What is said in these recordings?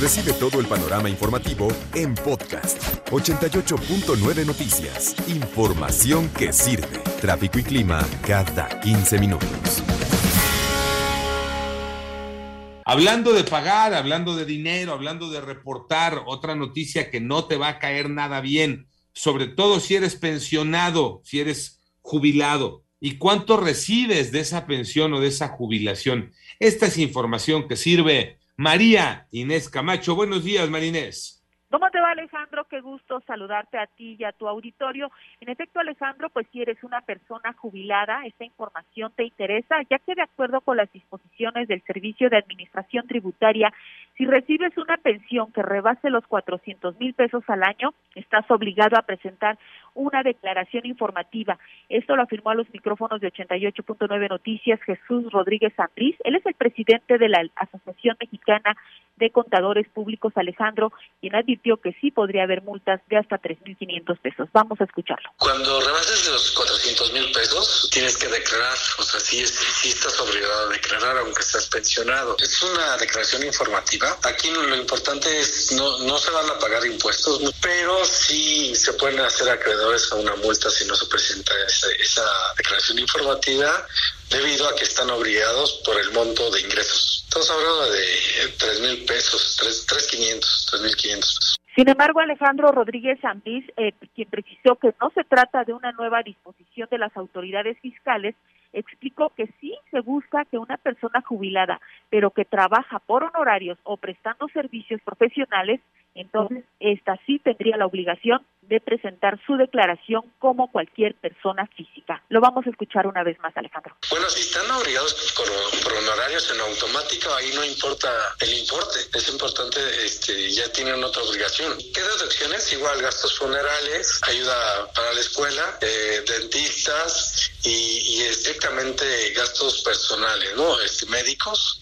Recibe todo el panorama informativo en podcast 88.9 Noticias. Información que sirve. Tráfico y clima cada 15 minutos. Hablando de pagar, hablando de dinero, hablando de reportar, otra noticia que no te va a caer nada bien, sobre todo si eres pensionado, si eres jubilado. ¿Y cuánto recibes de esa pensión o de esa jubilación? Esta es información que sirve María Inés Camacho. Buenos días, María Inés. ¿Cómo te va Alejandro? Qué gusto saludarte a ti y a tu auditorio. En efecto, Alejandro, pues si eres una persona jubilada, esta información te interesa, ya que de acuerdo con las disposiciones del Servicio de Administración Tributaria, si recibes una pensión que rebase los 400 mil pesos al año, estás obligado a presentar una declaración informativa. Esto lo afirmó a los micrófonos de 88.9 Noticias Jesús Rodríguez Ambriz. Él es el presidente de la Asociación Mexicana de Contadores Públicos, Alejandro, quien advirtió que sí podría haber multas de hasta 3.500 pesos. Vamos a escucharlo. Cuando rebases los 400 mil pesos, tienes que declarar, o sea, sí, sí estás obligado a declarar aunque estás pensionado. Es una declaración informativa. Aquí lo importante es, no, no se van a pagar impuestos, pero sí se pueden hacer acreedores a una multa si no se presenta esa, esa declaración informativa debido a que están obligados por el monto de ingresos. Estamos hablando de tres mil pesos, tres quinientos, tres mil quinientos Sin embargo, Alejandro Rodríguez Ambriz, eh, quien precisó que no se trata de una nueva disposición de las autoridades fiscales, explicó que sí se busca que una persona jubilada, pero que trabaja por honorarios o prestando servicios profesionales, entonces esta sí tendría la obligación de presentar su declaración como cualquier persona física. Lo vamos a escuchar una vez más, Alejandro. Bueno, si están obligados por, por honorarios en automático, ahí no importa el importe. Es importante, este, ya tienen otra obligación. ¿Qué deducciones? Igual gastos funerales, ayuda para la escuela, eh, dentistas y, y estrictamente gastos personales, ¿no? Este, médicos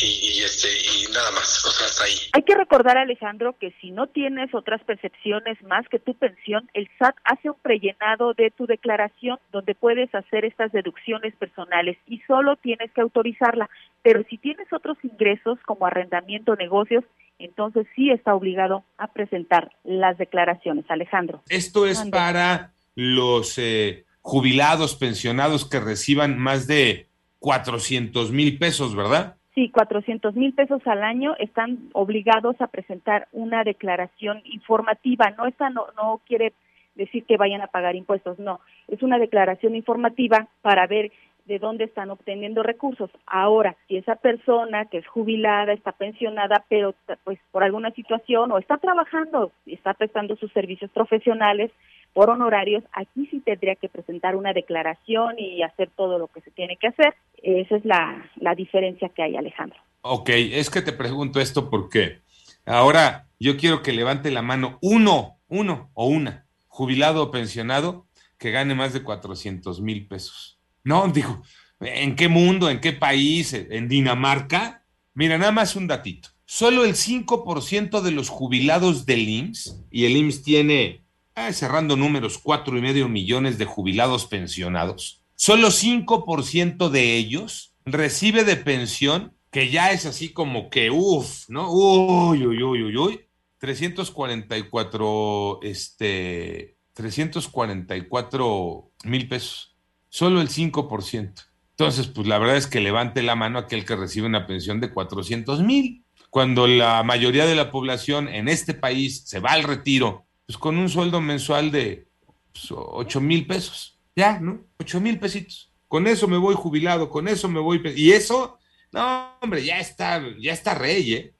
y, este y nada más, o sea, hasta ahí. Hay que recordar, Alejandro, que si no tienes otras percepciones más que tu pensión, el SAT hace un prellenado de tu declaración donde puedes hacer estas deducciones personales y solo tienes que autorizarla. Pero si tienes otros ingresos como arrendamiento, negocios, entonces sí está obligado a presentar las declaraciones, Alejandro. Esto es para los eh, jubilados, pensionados que reciban más de 400 mil pesos, ¿verdad? Sí, 400 mil pesos al año están obligados a presentar una declaración informativa. No, esta no, no quiere decir que vayan a pagar impuestos, no. Es una declaración informativa para ver de dónde están obteniendo recursos. Ahora, si esa persona que es jubilada, está pensionada, pero pues por alguna situación o está trabajando, está prestando sus servicios profesionales por honorarios, aquí sí tendría que presentar una declaración y hacer todo lo que se tiene que hacer. Esa es la, la diferencia que hay, Alejandro. Ok, es que te pregunto esto porque ahora yo quiero que levante la mano uno, uno o una, jubilado o pensionado, que gane más de 400 mil pesos. No, digo, ¿en qué mundo, en qué país, en Dinamarca? Mira, nada más un datito. Solo el 5% de los jubilados del IMSS, y el IMSS tiene Ah, cerrando números, cuatro y medio millones de jubilados pensionados, solo 5% de ellos recibe de pensión, que ya es así como que, uff, ¿no? Uy, uy, uy, uy, uy, 344, este, 344 mil pesos, solo el 5%. Entonces, pues la verdad es que levante la mano aquel que recibe una pensión de 400 mil. Cuando la mayoría de la población en este país se va al retiro pues con un sueldo mensual de pues, 8 mil pesos. Ya, ¿no? 8 mil pesitos. Con eso me voy jubilado, con eso me voy. Y eso, no, hombre, ya está, ya está rey, ¿eh?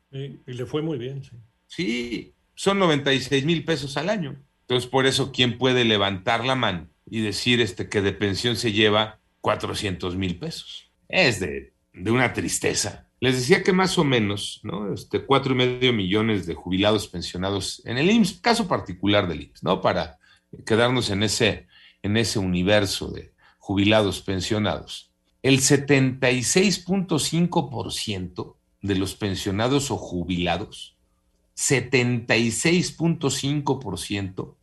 y le fue muy bien, sí. Sí, son 96 mil pesos al año. Entonces, por eso, ¿quién puede levantar la mano y decir este, que de pensión se lleva 400 mil pesos? Es de, de una tristeza. Les decía que más o menos, ¿no? Este, cuatro y medio millones de jubilados pensionados en el IMSS, caso particular del IMSS, ¿no? Para quedarnos en ese, en ese universo de jubilados pensionados. El 76.5% de los pensionados o jubilados, 76.5%,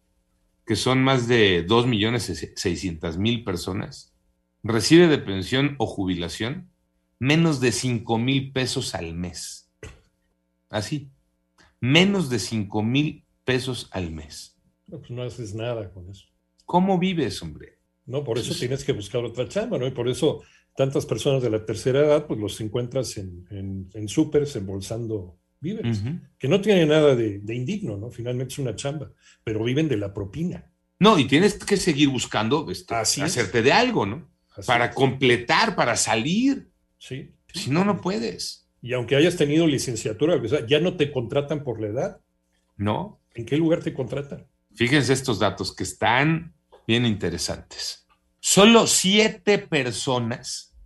que son más de 2.600.000 personas, recibe de pensión o jubilación menos de 5 mil pesos al mes. Así. menos de 5 mil pesos al mes. No, pues no haces nada con eso. ¿Cómo vives, hombre? No, por eso Pues- tienes que buscar otra chamba, ¿no? Y por eso tantas personas de la tercera edad, pues los encuentras en, en, en súperes embolsando víveres, que no tiene nada de, de indigno, ¿no? Finalmente es una chamba, pero viven de la propina. No, y tienes que seguir buscando este, Así es. hacerte de algo, ¿no? Así Para es. completar, para salir. Sí. Si no, no puedes. Y aunque hayas tenido licenciatura, o sea, ya no te contratan por la edad. ¿No? ¿En qué lugar te contratan? Fíjense estos datos que están bien interesantes. Solo siete personas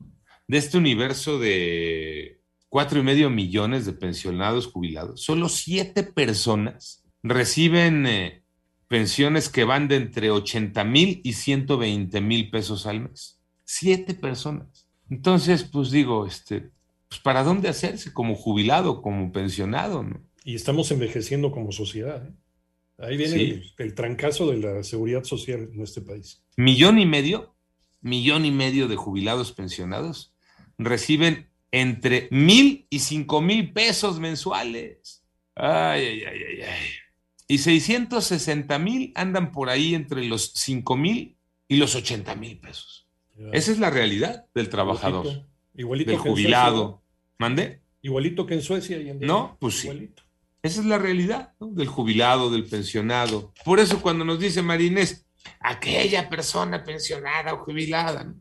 de este universo de cuatro y medio millones de pensionados jubilados, solo siete personas reciben eh, pensiones que van de entre 80 mil y 120 mil pesos al mes. Siete personas. Entonces, pues digo, este, pues para dónde hacerse como jubilado, como pensionado, ¿no? Y estamos envejeciendo como sociedad. ¿eh? Ahí viene Sí. el, el trancazo de la seguridad social en este país. millón y medio, millón y medio de jubilados pensionados reciben entre mil y cinco mil pesos mensuales. Ay, ay, ay, ay, ay. Y 660 mil andan por ahí entre los cinco mil y los 80 mil pesos. Esa es la realidad del trabajador, Igualito, igualito del jubilado. ¿Mande? Igualito que en Suecia. hoy en. No, pues sí. Igualito. Esa es la realidad ¿no? del jubilado, del pensionado. Por eso cuando nos dice Marinés, aquella persona pensionada o jubilada, ¿no?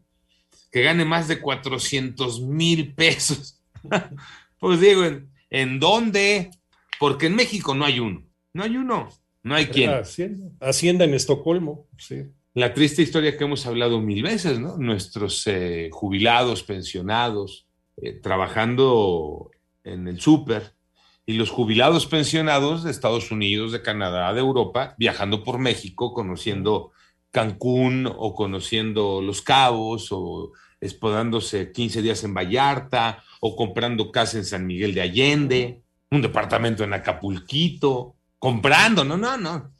que gane más de 400 mil pesos. pues digo, ¿en, ¿en dónde? Porque en México no hay uno. No hay uno. No hay quien. Hacienda. Hacienda en Estocolmo. Sí. La triste historia que hemos hablado mil veces, ¿no? Nuestros eh, jubilados, pensionados, eh, trabajando en el súper, y los jubilados pensionados de Estados Unidos, de Canadá, de Europa, viajando por México, conociendo Cancún o conociendo Los Cabos o espodándose 15 días en Vallarta o comprando casa en San Miguel de Allende, un departamento en Acapulquito, comprando, no, no, no.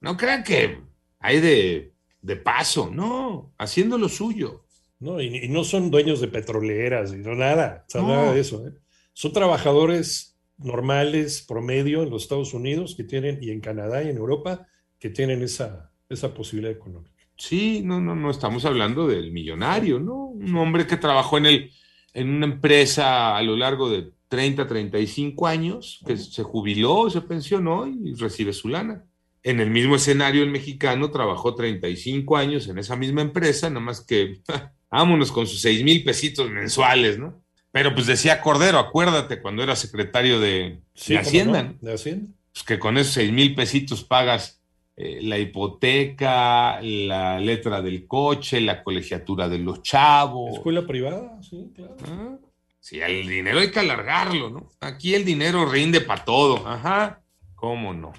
No crean que hay de, de paso, no, haciendo lo suyo. ¿no? Y, y no son dueños de petroleras, y no nada, o sea, No. nada de eso. ¿eh? Son trabajadores normales, promedio en los Estados Unidos que tienen, y en Canadá y en Europa, que tienen esa, esa posibilidad económica. Sí, no, no, no estamos hablando del millonario, ¿no? Un hombre que trabajó en, el, en una empresa a lo largo de 30, 35 años, que se jubiló, se pensionó y recibe su lana. En el mismo escenario, el mexicano trabajó 35 años en esa misma empresa, nada más que vámonos con sus 6 mil pesitos mensuales, ¿no? Pero pues decía Cordero, acuérdate cuando era secretario de, Sí, de ¿cómo Hacienda, no? De Hacienda. pues que con esos seis mil pesitos pagas eh, la hipoteca, la letra del coche, la colegiatura de los chavos. Escuela privada, sí, claro. Ah, Sí, el dinero hay que alargarlo, ¿no? Aquí el dinero rinde para todo. Ajá, ¿cómo no?